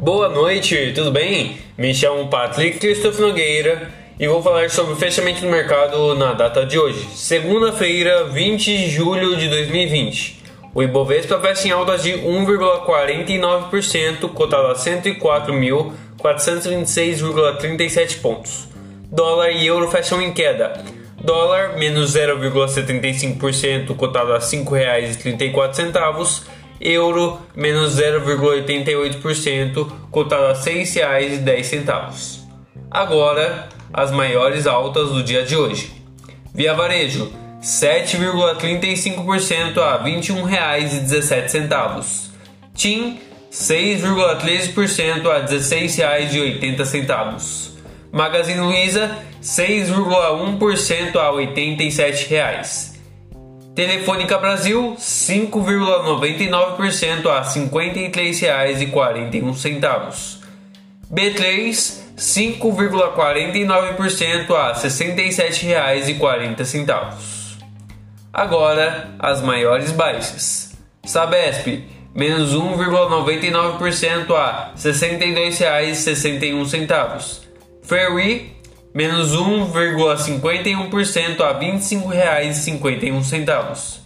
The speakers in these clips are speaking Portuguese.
Boa noite, tudo bem? Me chamo Patrick Christoph Nogueira e vou falar sobre o fechamento do mercado na data de hoje, segunda-feira, 20 de julho de 2020. O Ibovespa fecha em alta de 1,49%, cotado a 104.426,37 pontos. Dólar e euro fecham em queda. Dólar menos 0,75%, cotado a R$ 5,34. Euro menos 0,88%, cotado a R$ 6,10. Agora, as maiores altas do dia de hoje. Via Varejo, 7,35% a R$ 21,17. TIM, 6,13% a R$ 16,80. Magazine Luiza 6,1% a R$ 87,00. Telefônica Brasil 5,99% a R$ 53,41. B3 5,49% a R$ 67,40. Agora as maiores baixas. Sabesp menos 1,99% a R$ 62,61. Ferry, menos 1,51% a R$ 25,51.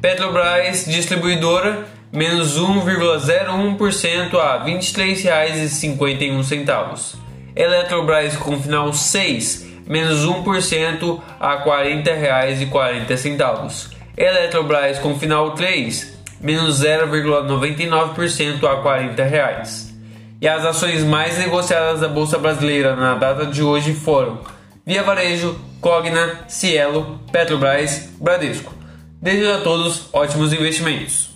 Petrobras Distribuidora, menos 1,01% a R$ 23,51. Eletrobras com final 6, menos 1% a R$ 40,40. Eletrobras com final 3, menos 0,99% a R$ 40. E as ações mais negociadas da Bolsa Brasileira na data de hoje foram Via Varejo, Cogna, Cielo, Petrobras, Bradesco. Desejo a todos ótimos investimentos.